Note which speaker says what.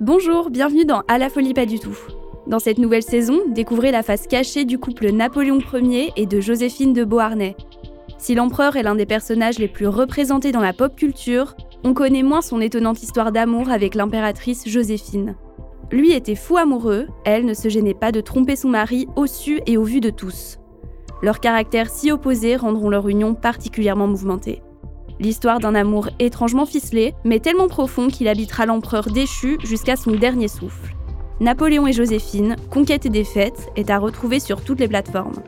Speaker 1: Bonjour, bienvenue dans À la folie pas du tout. Dans cette nouvelle saison, découvrez la face cachée du couple Napoléon Ier et de Joséphine de Beauharnais. Si l'empereur est l'un des personnages les plus représentés dans la pop culture, on connaît moins son étonnante histoire d'amour avec l'impératrice Joséphine. Lui était fou amoureux, elle ne se gênait pas de tromper son mari au su et au vu de tous. Leurs caractères si opposés rendront leur union particulièrement mouvementée. L'histoire d'un amour étrangement ficelé, mais tellement profond qu'il habitera l'empereur déchu jusqu'à son dernier souffle. Napoléon et Joséphine, Conquête et défaite, est à retrouver sur toutes les plateformes.